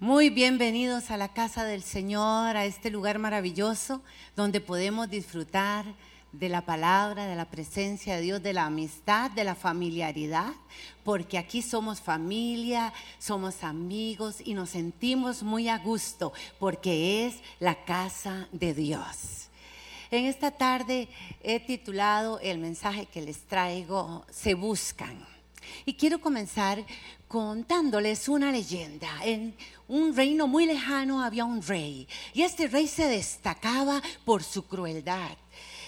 Muy bienvenidos a la casa del Señor, a este lugar maravilloso donde podemos disfrutar de la palabra, de la presencia de Dios, de la amistad, de la familiaridad, porque aquí somos familia, somos amigos y nos sentimos muy a gusto porque es la casa de Dios. En esta tarde he titulado el mensaje que les traigo, Se buscan. Y quiero comenzar contándoles una leyenda. En un reino muy lejano había un rey y este rey se destacaba por su crueldad.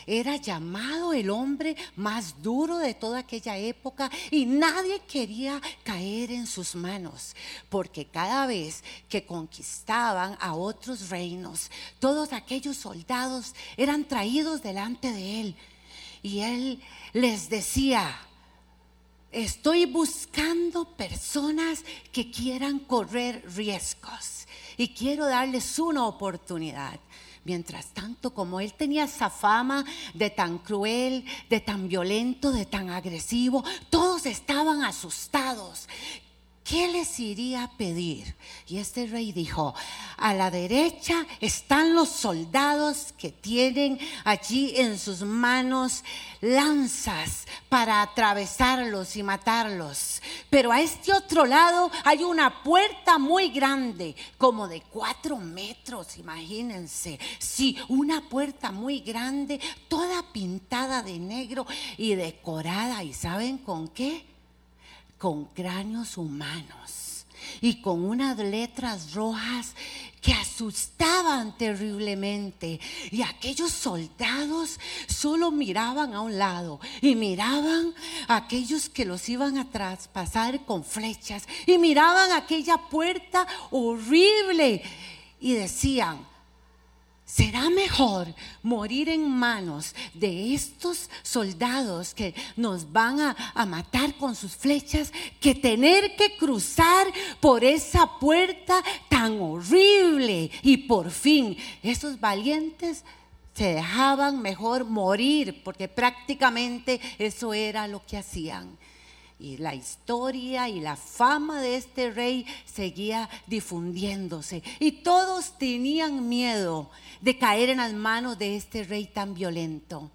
Era llamado el hombre más duro de toda aquella época y nadie quería caer en sus manos, porque cada vez que conquistaban a otros reinos, todos aquellos soldados eran traídos delante de él y él les decía, Estoy buscando personas que quieran correr riesgos y quiero darles una oportunidad. Mientras tanto, como él tenía esa fama de tan cruel, de tan violento, de tan agresivo, todos estaban asustados. ¿Qué les iría a pedir? Y este rey dijo, a la derecha están los soldados que tienen allí en sus manos lanzas para atravesarlos y matarlos. Pero a este otro lado hay una puerta muy grande, como de cuatro metros, imagínense. Sí, una puerta muy grande, toda pintada de negro y decorada. ¿Y saben con qué? Con cráneos humanos y con unas letras rojas que asustaban terriblemente. Y aquellos soldados solo miraban a un lado y miraban a aquellos que los iban a traspasar con flechas y miraban aquella puerta horrible y decían, Será mejor morir en manos de estos soldados que nos van a, matar con sus flechas que tener que cruzar por esa puerta tan horrible. Y por fin, esos valientes se dejaban mejor morir porque prácticamente eso era lo que hacían. Y la historia y la fama de este rey seguía difundiéndose. Y todos tenían miedo de caer en las manos de este rey tan violento.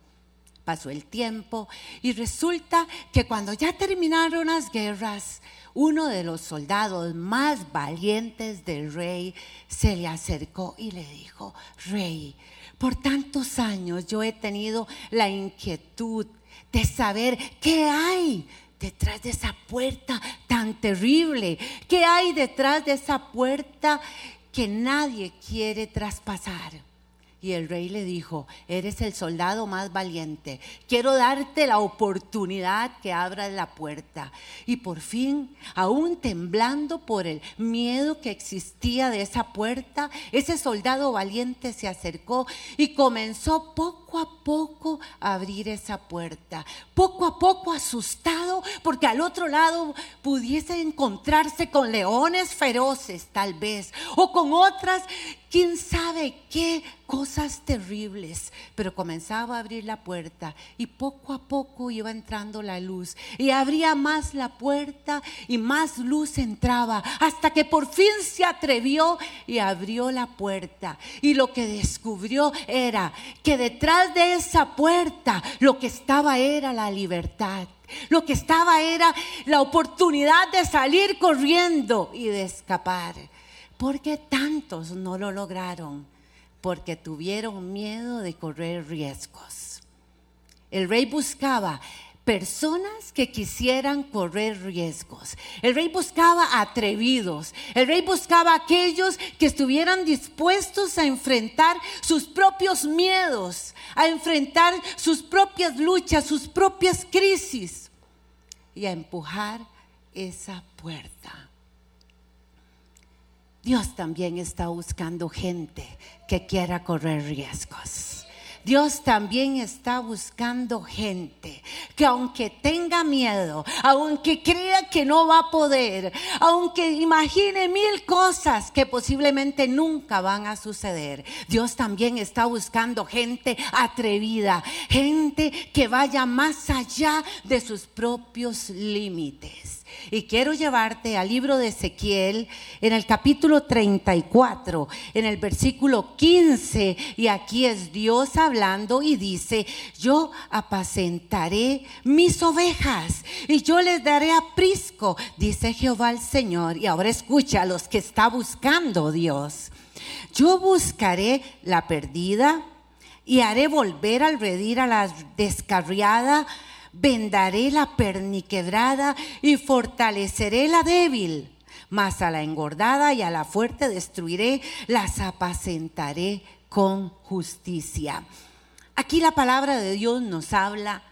Pasó el tiempo y resulta que cuando ya terminaron las guerras, uno de los soldados más valientes del rey se le acercó y le dijo, rey, por tantos años yo he tenido la inquietud de saber qué hay detrás de esa puerta tan terrible? ¿Qué hay detrás de esa puerta que nadie quiere traspasar? Y el rey le dijo, eres el soldado más valiente, quiero darte la oportunidad que abras la puerta. Y por fin, aún temblando por el miedo que existía de esa puerta, ese soldado valiente se acercó y comenzó poco a poco a abrir esa puerta. Poco a poco asustado porque al otro lado pudiese encontrarse con leones feroces tal vez o con otras quién sabe qué cosas terribles, pero comenzaba a abrir la puerta y poco a poco iba entrando la luz y abría más la puerta y más luz entraba hasta que por fin se atrevió y abrió la puerta y lo que descubrió era que detrás de esa puerta lo que estaba era la libertad. Lo que estaba era la oportunidad de salir corriendo y de escapar. ¿Por qué tantos no lo lograron? Porque tuvieron miedo de correr riesgos. El rey buscaba personas que quisieran correr riesgos. El rey buscaba atrevidos. El rey buscaba aquellos que estuvieran dispuestos a enfrentar sus propios miedos, a enfrentar sus propias luchas, sus propias crisis y a empujar esa puerta. Dios también está buscando gente que quiera correr riesgos. Dios también está buscando gente que aunque tenga miedo, aunque crea que no va a poder, aunque imagine mil cosas que posiblemente nunca van a suceder, Dios también está buscando gente atrevida, gente que vaya más allá de sus propios límites. Y quiero llevarte al libro de Ezequiel en el capítulo 34, en el versículo 15. Y aquí es Dios hablando y dice, yo apacentaré mis ovejas y yo les daré aprisco, dice Jehová el Señor. Y ahora escucha a los que está buscando Dios. Yo buscaré la perdida y haré volver al redil a la descarriada, vendaré la perniquebrada y fortaleceré la débil. Mas a la engordada y a la fuerte destruiré, las apacentaré con justicia. Aquí la palabra de Dios nos habla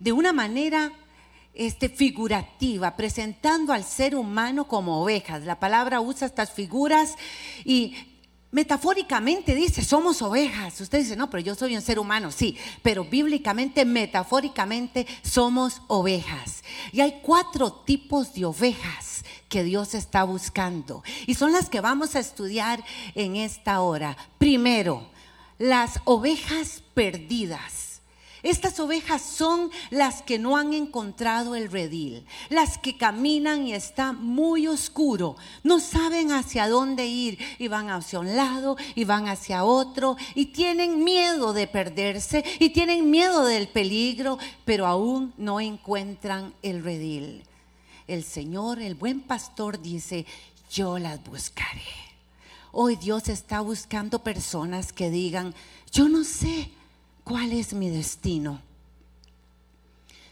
de una manera este, figurativa, presentando al ser humano como ovejas. La palabra usa estas figuras y Metafóricamente dice, somos ovejas. Usted dice, no, pero yo soy un ser humano, sí, pero bíblicamente, metafóricamente, somos ovejas. Y hay cuatro tipos de ovejas que Dios está buscando. Y son las que vamos a estudiar en esta hora. Primero, las ovejas perdidas. Estas ovejas son las que no han encontrado el redil, las que caminan y está muy oscuro, no saben hacia dónde ir y van hacia un lado y van hacia otro y tienen miedo de perderse y tienen miedo del peligro, pero aún no encuentran el redil. El Señor, el buen pastor dice, yo las buscaré. Hoy Dios está buscando personas que digan, yo no sé ¿Cuál es mi destino?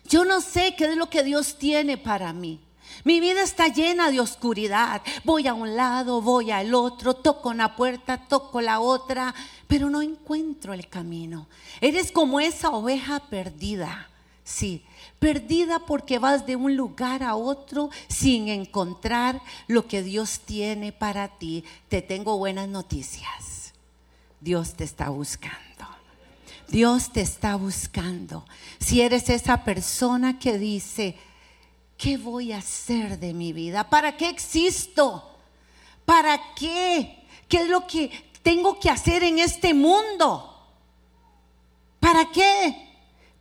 Yo no sé qué es lo que Dios tiene para mí. Mi vida está llena de oscuridad. Voy a un lado, voy al otro, toco una puerta, toco la otra, pero no encuentro el camino. Eres como esa oveja perdida. Sí, perdida porque vas de un lugar a otro sin encontrar lo que Dios tiene para ti. Te tengo buenas noticias. Dios te está buscando. Dios te está buscando. Si eres esa persona que dice, ¿qué voy a hacer de mi vida? ¿Para qué existo? ¿Para qué? ¿Qué es lo que tengo que hacer en este mundo? ¿Para qué?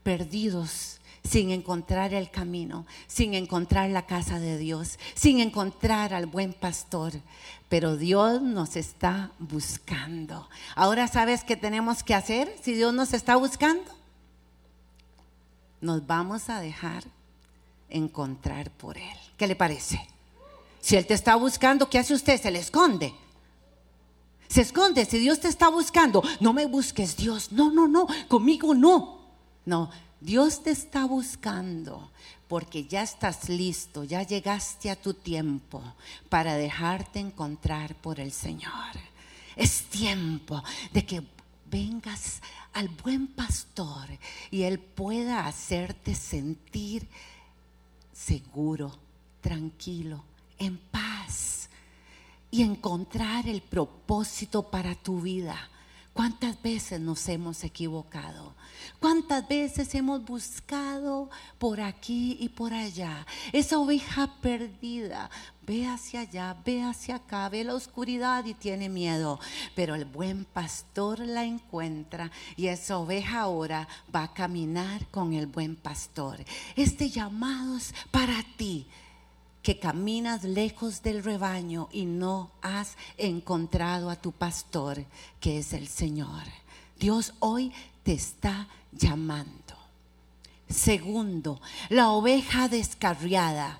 Perdidos sin encontrar el camino, sin encontrar la casa de Dios, sin encontrar al buen pastor. Pero Dios nos está buscando. Ahora sabes qué tenemos que hacer si Dios nos está buscando. Nos vamos a dejar encontrar por Él. ¿Qué le parece? Si Él te está buscando, ¿qué hace usted? Se le esconde. Se esconde. Si Dios te está buscando, no me busques Dios. No, no, no. Conmigo no. No, Dios te está buscando porque ya estás listo, ya llegaste a tu tiempo para dejarte encontrar por el Señor. Es tiempo de que vengas al buen pastor y Él pueda hacerte sentir seguro, tranquilo, en paz y encontrar el propósito para tu vida. ¿Cuántas veces nos hemos equivocado? ¿Cuántas veces hemos buscado por aquí y por allá? Esa oveja perdida ve hacia allá, ve hacia acá, ve la oscuridad y tiene miedo. Pero el buen pastor la encuentra y esa oveja ahora va a caminar con el buen pastor. Este llamado es para ti que caminas lejos del rebaño y no has encontrado a tu pastor, que es el Señor. Dios hoy te está llamando. Segundo, la oveja descarriada.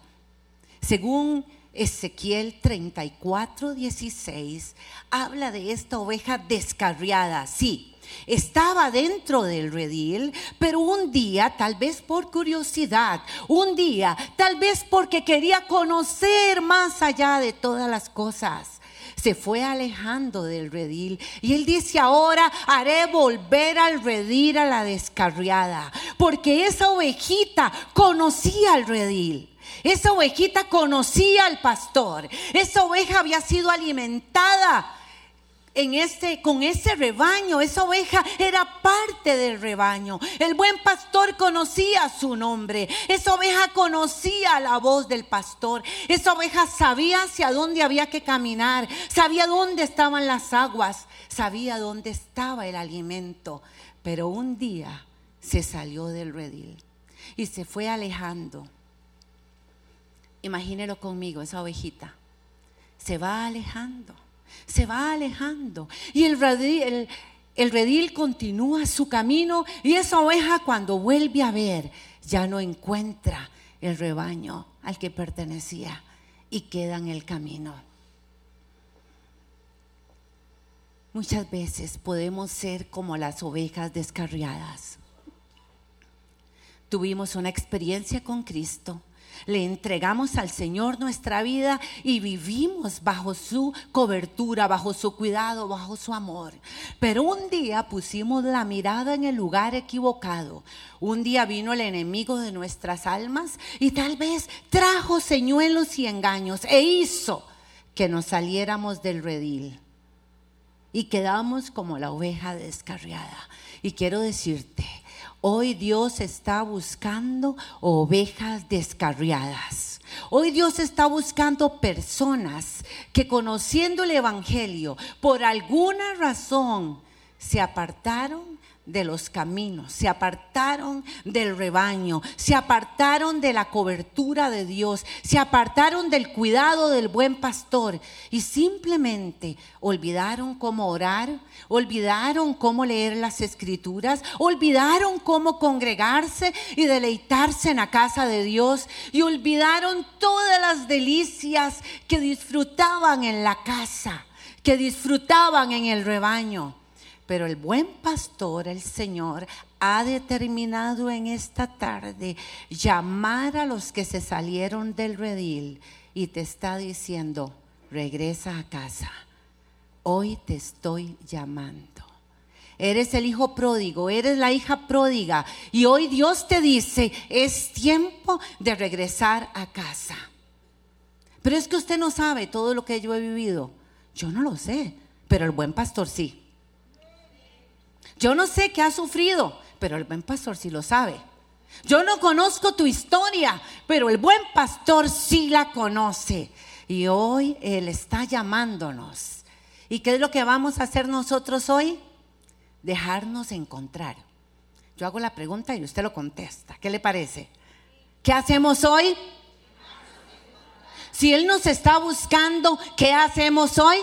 Según Ezequiel 34, 16, habla de esta oveja descarriada. Sí, estaba dentro del redil, pero un día, tal vez por curiosidad, un día, tal vez porque quería conocer más allá de todas las cosas, se fue alejando del redil. Y él dice, ahora haré volver al redil a la descarriada, porque esa ovejita conocía el redil. Esa ovejita conocía al pastor. Esa oveja había sido alimentada en este, con ese rebaño. Esa oveja era parte del rebaño. El buen pastor conocía su nombre. Esa oveja conocía la voz del pastor. Esa oveja sabía hacia dónde había que caminar. Sabía dónde estaban las aguas. Sabía dónde estaba el alimento. Pero un día se salió del redil y se fue alejando. Imagínelo conmigo, esa ovejita. Se va alejando, se va alejando. Y el redil, continúa su camino y esa oveja cuando vuelve a ver ya no encuentra el rebaño al que pertenecía y queda en el camino. Muchas veces podemos ser como las ovejas descarriadas. Tuvimos una experiencia con Cristo, le entregamos al Señor nuestra vida y vivimos bajo su cobertura, bajo su cuidado, bajo su amor. Pero un día pusimos la mirada en el lugar equivocado. Un día vino el enemigo de nuestras almas y tal vez trajo señuelos y engaños e hizo que nos saliéramos del redil y quedamos como la oveja descarriada. Y quiero decirte, hoy Dios está buscando ovejas descarriadas. Hoy Dios está buscando personas que conociendo el Evangelio por alguna razón se apartaron de los caminos, se apartaron del rebaño, se apartaron de la cobertura de Dios, se apartaron del cuidado del buen pastor y simplemente olvidaron cómo orar, olvidaron cómo leer las escrituras, olvidaron cómo congregarse y deleitarse en la casa de Dios y olvidaron todas las delicias que disfrutaban en la casa, que disfrutaban en el rebaño. Pero el buen pastor, el Señor, ha determinado en esta tarde llamar a los que se salieron del redil y te está diciendo, regresa a casa. Hoy te estoy llamando. Eres el hijo pródigo, eres la hija pródiga. Y hoy Dios te dice, es tiempo de regresar a casa. Pero es que usted no sabe todo lo que yo he vivido. Yo no lo sé, pero el buen pastor sí. Yo no sé qué has sufrido, pero el buen pastor sí lo sabe. Yo no conozco tu historia, pero el buen pastor sí la conoce. Y hoy Él está llamándonos. ¿Y qué es lo que vamos a hacer nosotros hoy? Dejarnos encontrar. Yo hago la pregunta y usted lo contesta. ¿Qué le parece? ¿Qué hacemos hoy? Si Él nos está buscando, ¿qué hacemos hoy?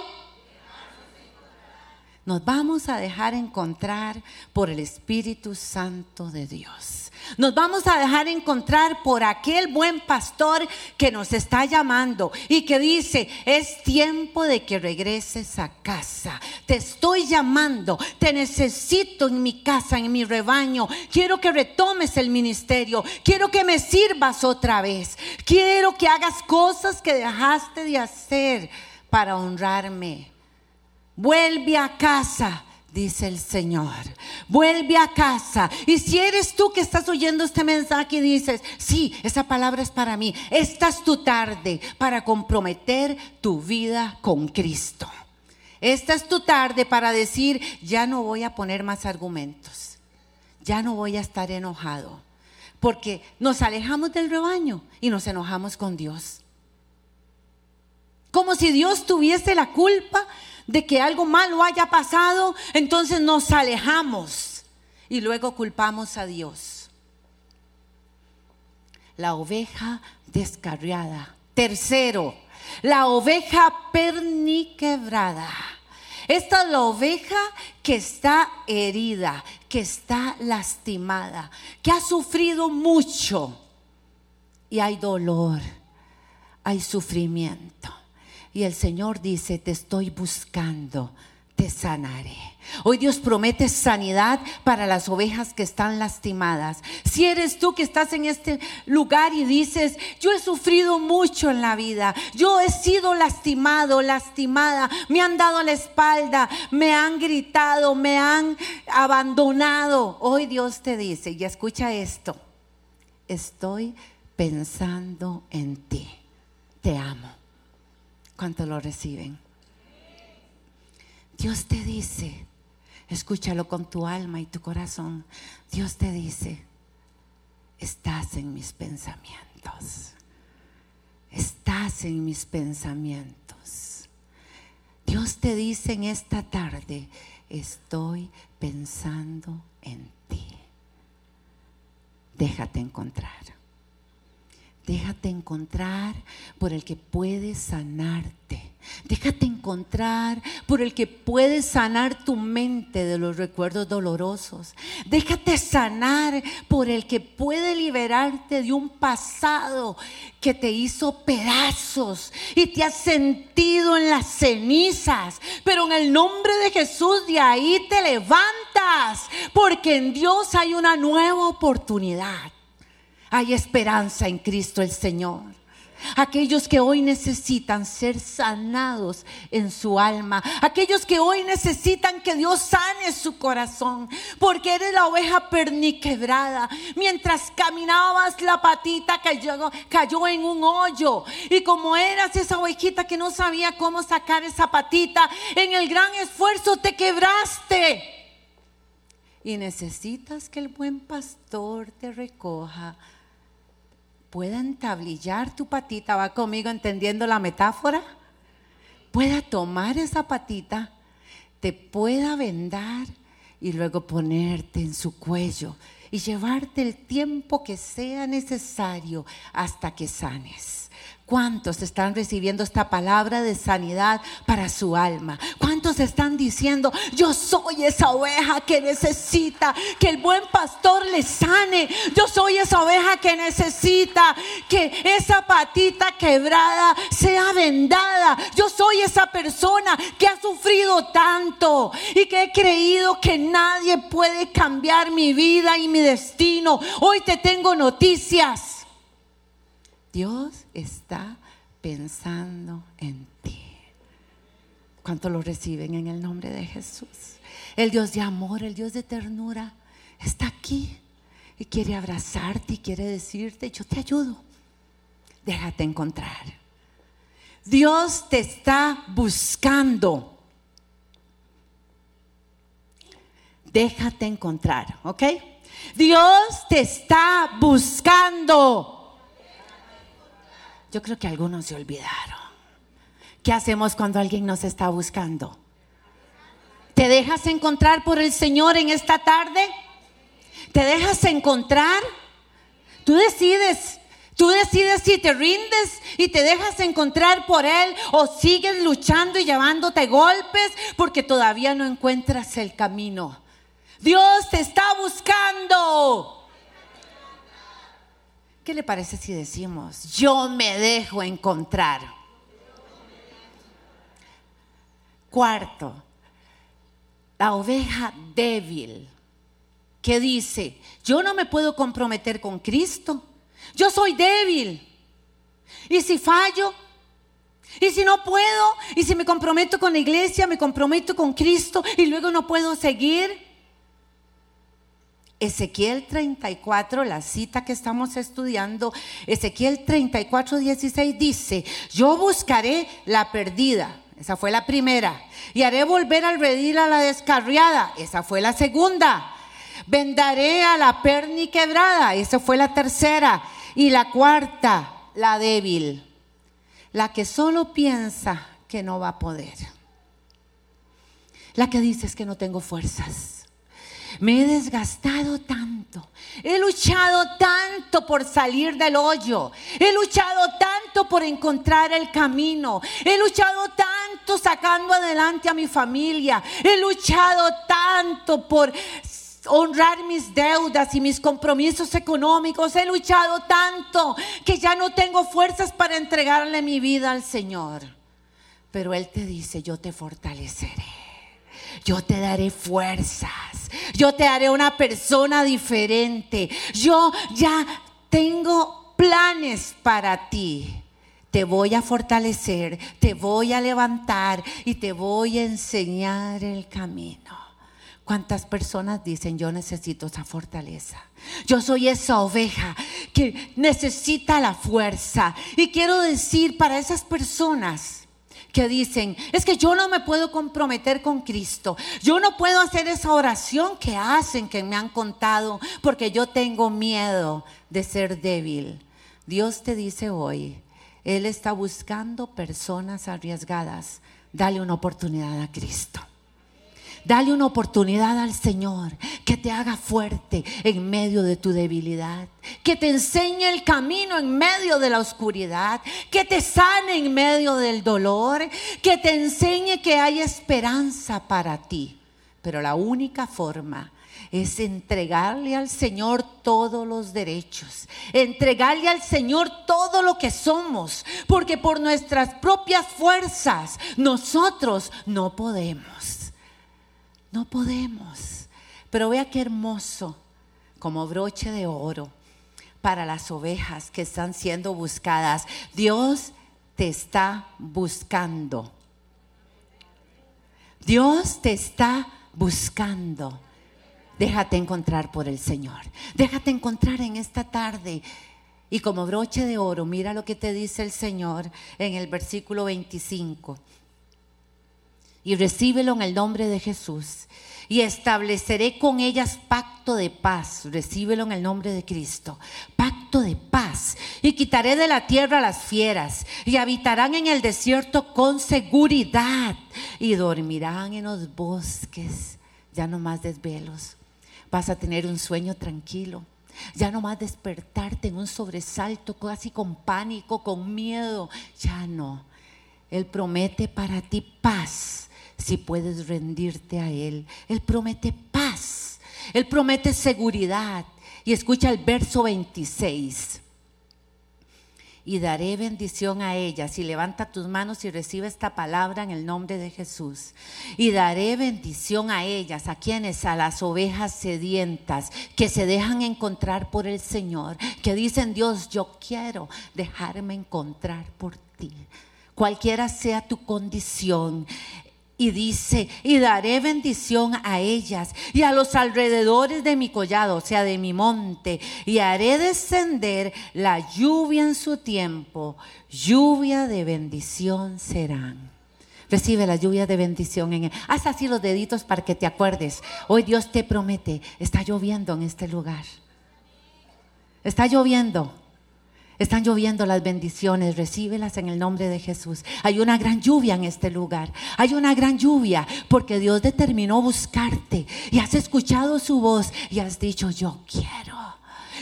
Nos vamos a dejar encontrar por el Espíritu Santo de Dios. Nos vamos a dejar encontrar por aquel buen pastor que nos está llamando y que dice, es tiempo de que regreses a casa. Te estoy llamando, te necesito en mi casa, en mi rebaño. Quiero que retomes el ministerio, quiero que me sirvas otra vez. Quiero que hagas cosas que dejaste de hacer para honrarme. Vuelve a casa, dice el Señor. Vuelve a casa. Y si eres tú que estás oyendo este mensaje y dices, sí, esa palabra es para mí, esta es tu tarde para comprometer tu vida con Cristo. Esta es tu tarde para decir, ya no voy a poner más argumentos, ya no voy a estar enojado, porque nos alejamos del rebaño y nos enojamos con Dios. Como si Dios tuviese la culpa de que algo malo haya pasado, entonces nos alejamos y luego culpamos a Dios. La oveja descarriada. Tercero, la oveja perniquebrada. Esta es la oveja que está herida, que está lastimada, que ha sufrido mucho. Y hay dolor, hay sufrimiento. Y el Señor dice, te estoy buscando, te sanaré. Hoy Dios promete sanidad para las ovejas que están lastimadas. Si eres tú que estás en este lugar y dices, yo he sufrido mucho en la vida, yo he sido lastimado, lastimada, me han dado la espalda, me han gritado, me han abandonado. Hoy Dios te dice, y escucha esto, estoy pensando en ti, te amo. ¿Cuánto lo reciben? Dios te dice, escúchalo con tu alma y tu corazón. Dios te dice, estás en mis pensamientos. Estás en mis pensamientos. Dios te dice en esta tarde, estoy pensando en ti. Déjate encontrar. Déjate encontrar por el que puede sanarte. Déjate encontrar por el que puede sanar tu mente de los recuerdos dolorosos. Déjate sanar por el que puede liberarte de un pasado que te hizo pedazos y te has sentido en las cenizas. Pero en el nombre de Jesús de ahí te levantas porque en Dios hay una nueva oportunidad. Hay esperanza en Cristo el Señor. Aquellos que hoy necesitan ser sanados en su alma. Aquellos que hoy necesitan que Dios sane su corazón. Porque eres la oveja perniquebrada. Mientras caminabas la patita cayó, en un hoyo. Y como eras esa ovejita que no sabía cómo sacar esa patita, en el gran esfuerzo te quebraste. Y necesitas que el buen pastor te recoja pueda entablillar tu patita, va conmigo entendiendo la metáfora, pueda tomar esa patita, te pueda vendar y luego ponerte en su cuello y llevarte el tiempo que sea necesario hasta que sanes. ¿Cuántos están recibiendo esta palabra de sanidad para su alma? ¿Cuántos están diciendo, yo soy esa oveja que necesita que el buen pastor le sane? Yo soy esa oveja que necesita que esa patita quebrada sea vendada. Yo soy esa persona que ha sufrido tanto y que he creído que nadie puede cambiar mi vida y mi destino. Hoy te tengo noticias. Dios está pensando en ti. ¿Cuánto lo reciben en el nombre de Jesús? El Dios de amor, el Dios de ternura, está aquí y quiere abrazarte y quiere decirte, yo te ayudo. Déjate encontrar. Dios te está buscando. Déjate encontrar, ¿ok? Dios te está buscando. Yo creo que algunos se olvidaron. ¿Qué hacemos cuando alguien nos está buscando? ¿Te dejas encontrar por el Señor en esta tarde? ¿Te dejas encontrar? Tú decides. Tú decides si te rindes y te dejas encontrar por Él o sigues luchando y llevándote golpes porque todavía no encuentras el camino. Dios te está buscando. ¿Qué le parece si decimos, yo me dejo encontrar? Cuarto, la oveja débil que dice, yo no me puedo comprometer con Cristo, yo soy débil. Y si fallo, y si no puedo, y si me comprometo con la iglesia, me comprometo con Cristo y luego no puedo seguir, Ezequiel 34, la cita que estamos estudiando, Ezequiel 34, 16 dice, yo buscaré la perdida, esa fue la primera, y haré volver al redil a la descarriada, esa fue la segunda, vendaré a la perni quebrada, esa fue la tercera, y la cuarta, la débil, la que solo piensa que no va a poder, la que dice es que no tengo fuerzas me he desgastado tanto. He luchado tanto por salir del hoyo. He luchado tanto por encontrar el camino. He luchado tanto sacando adelante a mi familia. He luchado tanto por honrar mis deudas y mis compromisos económicos. He luchado tanto que ya no tengo fuerzas para entregarle mi vida al Señor. Pero Él te dice, yo te fortaleceré yo te daré fuerzas, yo te haré una persona diferente, yo ya tengo planes para ti. Te voy a fortalecer, te voy a levantar y te voy a enseñar el camino. ¿Cuántas personas dicen yo necesito esa fortaleza? Yo soy esa oveja que necesita la fuerza. Y quiero decir para esas personas, que dicen, es que yo no me puedo comprometer con Cristo. Yo no puedo hacer esa oración que hacen, que me han contado, porque yo tengo miedo de ser débil. Dios te dice hoy, Él está buscando personas arriesgadas. Dale una oportunidad a Cristo. Dale una oportunidad al Señor que te haga fuerte en medio de tu debilidad, que te enseñe el camino en medio de la oscuridad, que te sane en medio del dolor, que te enseñe que hay esperanza para ti. Pero la única forma es entregarle al Señor todos los derechos, entregarle al Señor todo lo que somos, porque por nuestras propias fuerzas nosotros no podemos. No podemos. Pero vea qué hermoso, como broche de oro para las ovejas que están siendo buscadas. Dios te está buscando. Dios te está buscando. Déjate encontrar por el Señor. Déjate encontrar en esta tarde. Y como broche de oro, mira lo que te dice el Señor en el versículo 25 y recíbelo en el nombre de Jesús. Y estableceré con ellas pacto de paz. Recíbelo en el nombre de Cristo. Pacto de paz. Y quitaré de la tierra las fieras. Y habitarán en el desierto con seguridad. Y dormirán en los bosques. Ya no más desvelos. Vas a tener un sueño tranquilo. Ya no más despertarte en un sobresalto, casi con pánico, con miedo. Ya no. Él promete para ti paz si puedes rendirte a Él. Él promete paz, Él promete seguridad. Y escucha el verso 26. Y daré bendición a ellas. Y levanta tus manos y recibe esta palabra en el nombre de Jesús. Y daré bendición a ellas, a quienes, a las ovejas sedientas, que se dejan encontrar por el Señor, que dicen, Dios, yo quiero dejarme encontrar por ti cualquiera sea tu condición, y dice, y daré bendición a ellas y a los alrededores de mi collado, o sea, de mi monte, y haré descender la lluvia en su tiempo, lluvia de bendición serán. Recibe la lluvia de bendición en él. Haz así los deditos para que te acuerdes. Hoy Dios te promete, está lloviendo en este lugar. Está lloviendo. Están lloviendo las bendiciones, recíbelas en el nombre de Jesús. Hay una gran lluvia en este lugar. Hay una gran lluvia porque Dios determinó buscarte y has escuchado su voz y has dicho, yo quiero.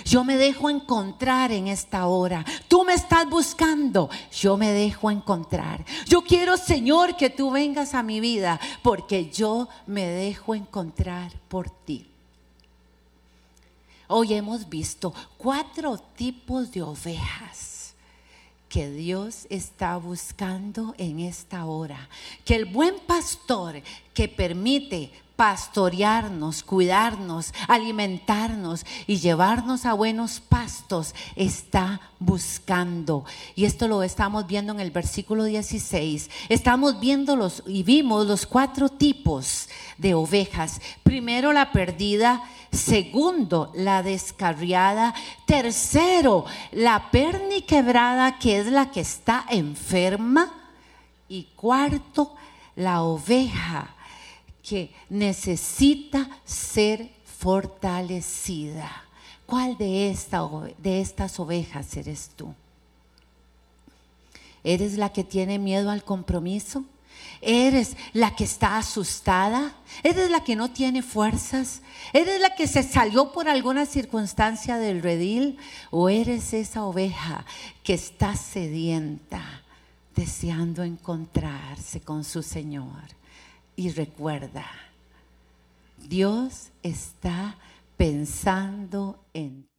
Yo me dejo encontrar en esta hora. Tú me estás buscando. Yo me dejo encontrar. Yo quiero, Señor, que tú vengas a mi vida porque yo me dejo encontrar por ti. Hoy hemos visto cuatro tipos de ovejas que Dios está buscando en esta hora. Que el buen pastor que permite pastorearnos, cuidarnos, alimentarnos y llevarnos a buenos pastos está buscando. Y esto lo estamos viendo en el versículo 16. Estamos viendo los y vimos los cuatro tipos de ovejas. Primero la perdida Segundo, la descarriada. Tercero, la perniquebrada, que es la que está enferma. Y cuarto, la oveja que necesita ser fortalecida. ¿Cuál de, esta, de estas ovejas eres tú? ¿Eres la que tiene miedo al compromiso? ¿Eres la que está asustada? ¿Eres la que no tiene fuerzas? ¿Eres la que se salió por alguna circunstancia del redil? ¿O eres esa oveja que está sedienta, deseando encontrarse con su Señor? Y recuerda, Dios está pensando en